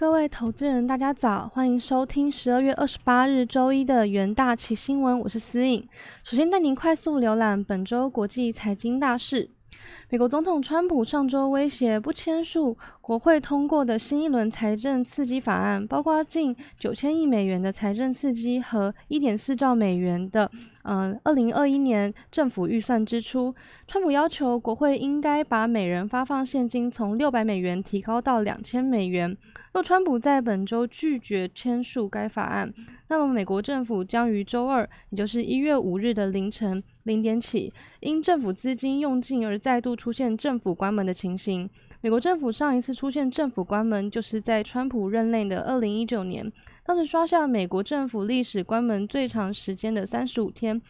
各位投资人，大家早，欢迎收听十二月二十八日周一的元大旗新闻，我是思颖。首先带您快速浏览本周国际财经大事。美国总统川普上周威胁不签署国会通过的新一轮财政刺激法案，包括近九千亿美元的财政刺激和一点四兆美元的嗯二零二一年政府预算支出。川普要求国会应该把每人发放现金从六百美元提高到两千美元。若川普在本周拒绝签署该法案，那么美国政府将于周二，也就是一月五日的凌晨零点起，因政府资金用尽而再度出现政府关门的情形。美国政府上一次出现政府关门，就是在川普任内的二零一九年，当时刷下美国政府历史关门最长时间的三十五天，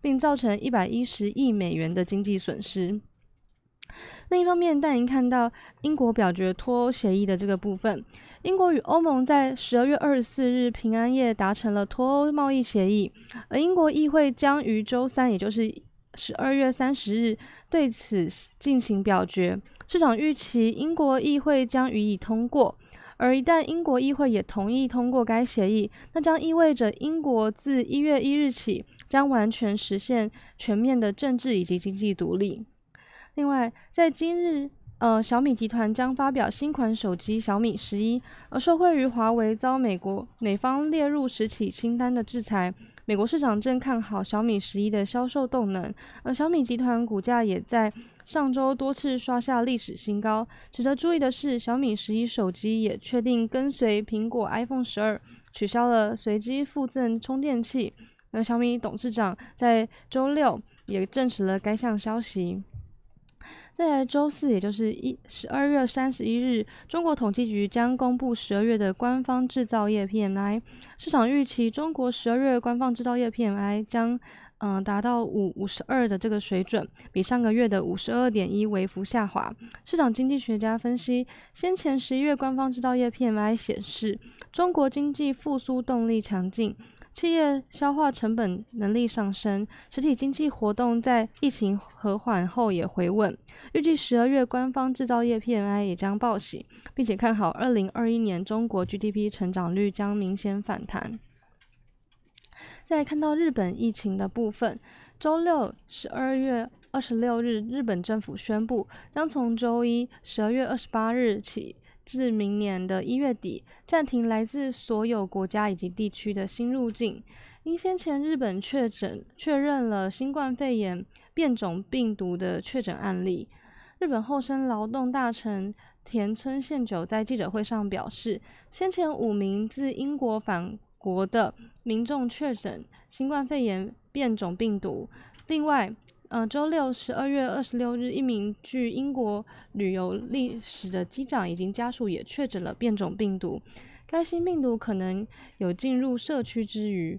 并造成一百一十亿美元的经济损失。另一方面，带您看到英国表决脱欧协议的这个部分。英国与欧盟在十二月二十四日平安夜达成了脱欧贸易协议，而英国议会将于周三，也就是十二月三十日对此进行表决。市场预期英国议会将予以通过，而一旦英国议会也同意通过该协议，那将意味着英国自一月一日起将完全实现全面的政治以及经济独立。另外，在今日。呃，小米集团将发表新款手机小米十一，而受惠于华为遭美国美方列入实体清单的制裁，美国市场正看好小米十一的销售动能，而小米集团股价也在上周多次刷下历史新高。值得注意的是，小米十一手机也确定跟随苹果 iPhone 十二取消了随机附赠充电器，而小米董事长在周六也证实了该项消息。在周四，也就是一十二月三十一日，中国统计局将公布十二月的官方制造业 PMI。市场预期中国十二月官方制造业 PMI 将嗯达到五五十二的这个水准，比上个月的五十二点一微幅下滑。市场经济学家分析，先前十一月官方制造业 PMI 显示，中国经济复苏动力强劲。企业消化成本能力上升，实体经济活动在疫情和缓后也回稳。预计十二月官方制造业 PMI 也将报喜，并且看好二零二一年中国 GDP 成长率将明显反弹。再看到日本疫情的部分，周六十二月二十六日，日本政府宣布将从周一十二月二十八日起。至明年的一月底，暂停来自所有国家以及地区的新入境。因先前日本确诊确认了新冠肺炎变种病毒的确诊案例，日本厚生劳动大臣田村宪久在记者会上表示，先前五名自英国返国的民众确诊新冠肺炎变种病毒。另外，呃，周六十二月二十六日，一名据英国旅游历史的机长以及家属也确诊了变种病毒。该新病毒可能有进入社区之余，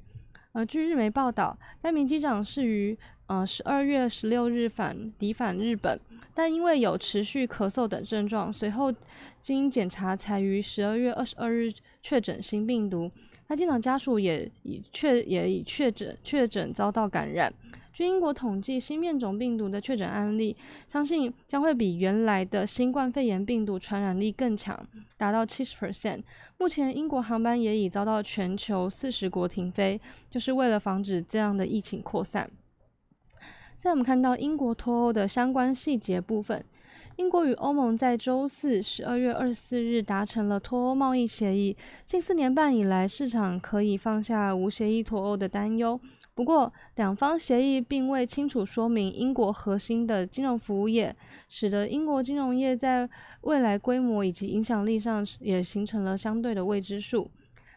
呃，据日媒报道，该名机长是于呃十二月十六日返抵返日本，但因为有持续咳嗽等症状，随后经检查才于十二月二十二日确诊新病毒。他机长家属也已确也已确诊确诊遭到感染。据英国统计，新变种病毒的确诊案例，相信将会比原来的新冠肺炎病毒传染力更强，达到七十 percent。目前，英国航班也已遭到全球四十国停飞，就是为了防止这样的疫情扩散。在我们看到英国脱欧的相关细节部分。英国与欧盟在周四十二月二十四日达成了脱欧贸易协议。近四年半以来，市场可以放下无协议脱欧的担忧。不过，两方协议并未清楚说明英国核心的金融服务业，使得英国金融业在未来规模以及影响力上也形成了相对的未知数。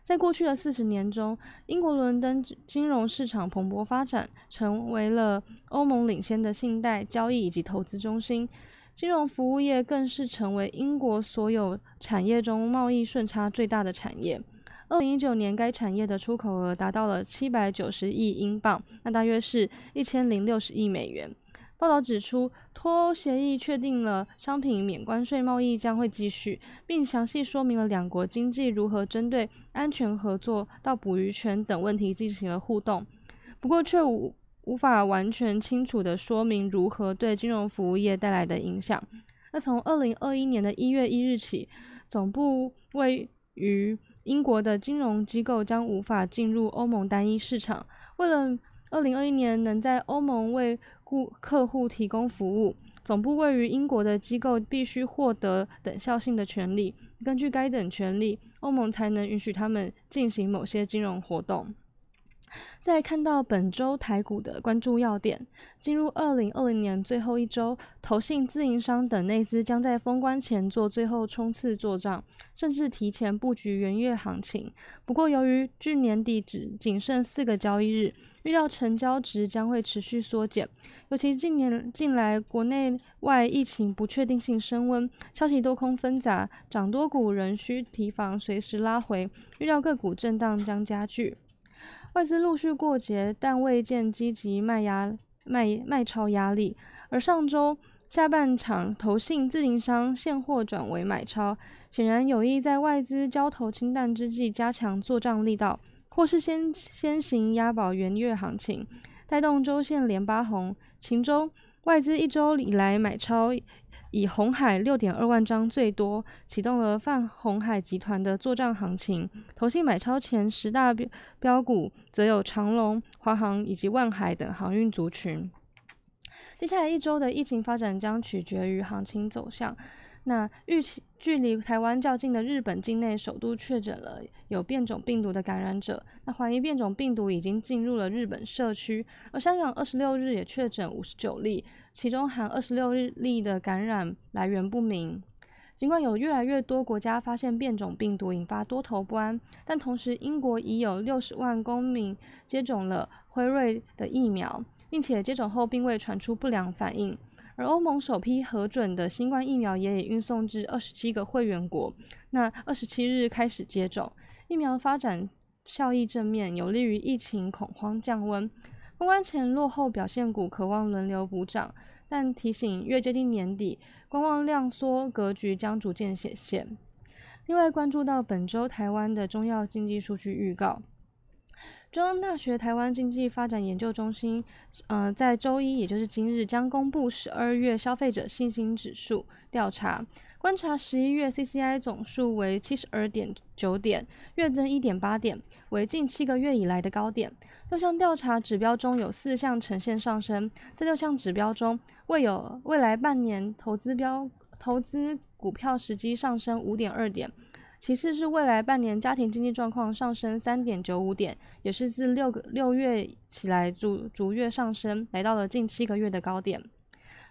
在过去的四十年中，英国伦敦金融市场蓬勃发展，成为了欧盟领先的信贷、交易以及投资中心。金融服务业更是成为英国所有产业中贸易顺差最大的产业。二零一九年，该产业的出口额达到了七百九十亿英镑，那大约是一千零六十亿美元。报道指出，脱欧协议确定了商品免关税贸易将会继续，并详细说明了两国经济如何针对安全合作到捕鱼权等问题进行了互动。不过，却无。无法完全清楚地说明如何对金融服务业带来的影响。那从二零二一年的一月一日起，总部位于英国的金融机构将无法进入欧盟单一市场。为了二零二一年能在欧盟为顾客户提供服务，总部位于英国的机构必须获得等效性的权利。根据该等权利，欧盟才能允许他们进行某些金融活动。再看到本周台股的关注要点，进入二零二零年最后一周，投信、自营商等内资将在封关前做最后冲刺做账，甚至提前布局元月行情。不过，由于距年底只仅剩四个交易日，预料成交值将会持续缩减。尤其近年近来国内外疫情不确定性升温，消息多空纷杂，涨多股仍需提防随时拉回，预料个股震荡将加剧。外资陆续过节，但未见积极卖压卖卖超压力。而上周下半场，投信自营商现货转为买超，显然有意在外资交投清淡之际加强做账力道，或是先先行押宝元月行情，带动周线连八红。秦中外资一周以来买超。以红海六点二万张最多，启动了泛红海集团的作战行情。投信买超前十大标标股，则有长龙、华航以及万海等航运族群。接下来一周的疫情发展将取决于行情走向。那预期距离台湾较近的日本境内首度确诊了有变种病毒的感染者，那怀疑变种病毒已经进入了日本社区。而香港二十六日也确诊五十九例。其中含二十六日例的感染来源不明。尽管有越来越多国家发现变种病毒引发多头不安，但同时英国已有六十万公民接种了辉瑞的疫苗，并且接种后并未传出不良反应。而欧盟首批核准的新冠疫苗也已运送至二十七个会员国，那二十七日开始接种。疫苗发展效益正面，有利于疫情恐慌降温。封关前落后表现股渴望轮流补涨，但提醒越接近年底，观望量缩格局将逐渐显现。另外关注到本周台湾的中药经济数据预告，中央大学台湾经济发展研究中心，呃，在周一也就是今日将公布十二月消费者信心指数调查。观察十一月 CCI 总数为七十二点九点，月增一点八点，为近七个月以来的高点。六项调查指标中有四项呈现上升，在六项指标中，未有未来半年投资标投资股票时机上升五点二点。其次是未来半年家庭经济状况上升三点九五点，也是自六个六月起来逐逐月上升，来到了近七个月的高点。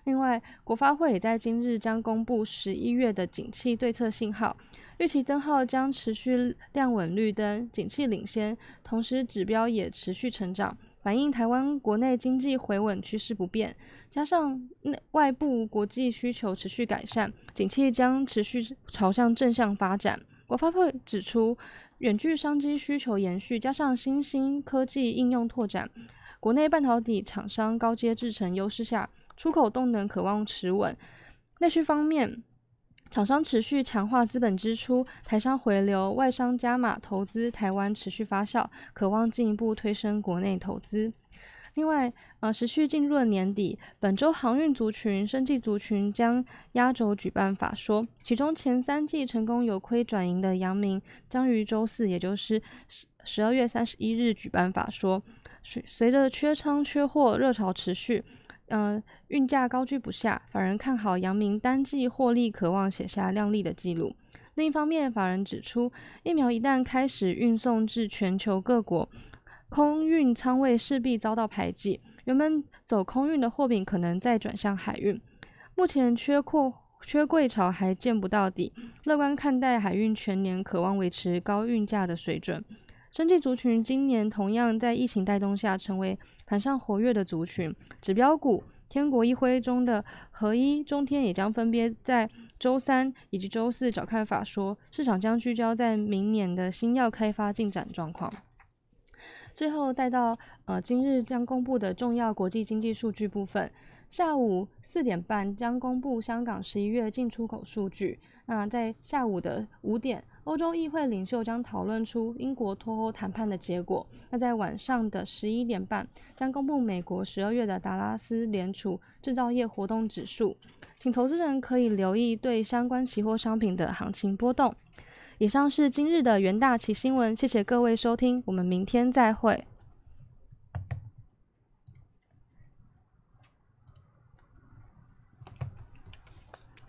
另外，国发会也在今日将公布十一月的景气对策信号，预期灯号将持续亮稳绿灯，景气领先，同时指标也持续成长，反映台湾国内经济回稳趋势不变，加上内外部国际需求持续改善，景气将持续朝向正向发展。国发会指出，远距商机需求延续，加上新兴科技应用拓展，国内半导体厂商高阶制程优势下。出口动能渴望持稳，内需方面，厂商持续强化资本支出，台商回流，外商加码投资，台湾持续发酵，渴望进一步推升国内投资。另外，呃，持续进入了年底，本周航运族群、生技族群将压轴举办法说，其中前三季成功由亏转盈的阳明将于周四，也就是十十二月三十一日举办法说。随随着缺仓缺货热潮持续。嗯，运价高居不下，法人看好阳明单季获利，渴望写下亮丽的记录。另一方面，法人指出，疫苗一旦开始运送至全球各国，空运仓位势必遭到排挤，原本走空运的货品可能再转向海运。目前缺货、缺柜潮还见不到底，乐观看待海运全年渴望维持高运价的水准。生技族群今年同样在疫情带动下，成为盘上活跃的族群。指标股天国一辉中的合一、中天也将分别在周三以及周四找看法说，市场将聚焦在明年的新药开发进展状况。最后带到呃今日将公布的重要国际经济数据部分，下午四点半将公布香港十一月进出口数据。那在下午的五点。欧洲议会领袖将讨论出英国脱欧谈判的结果。那在晚上的十一点半，将公布美国十二月的达拉斯联储制造业活动指数，请投资人可以留意对相关期货商品的行情波动。以上是今日的元大旗新闻，谢谢各位收听，我们明天再会。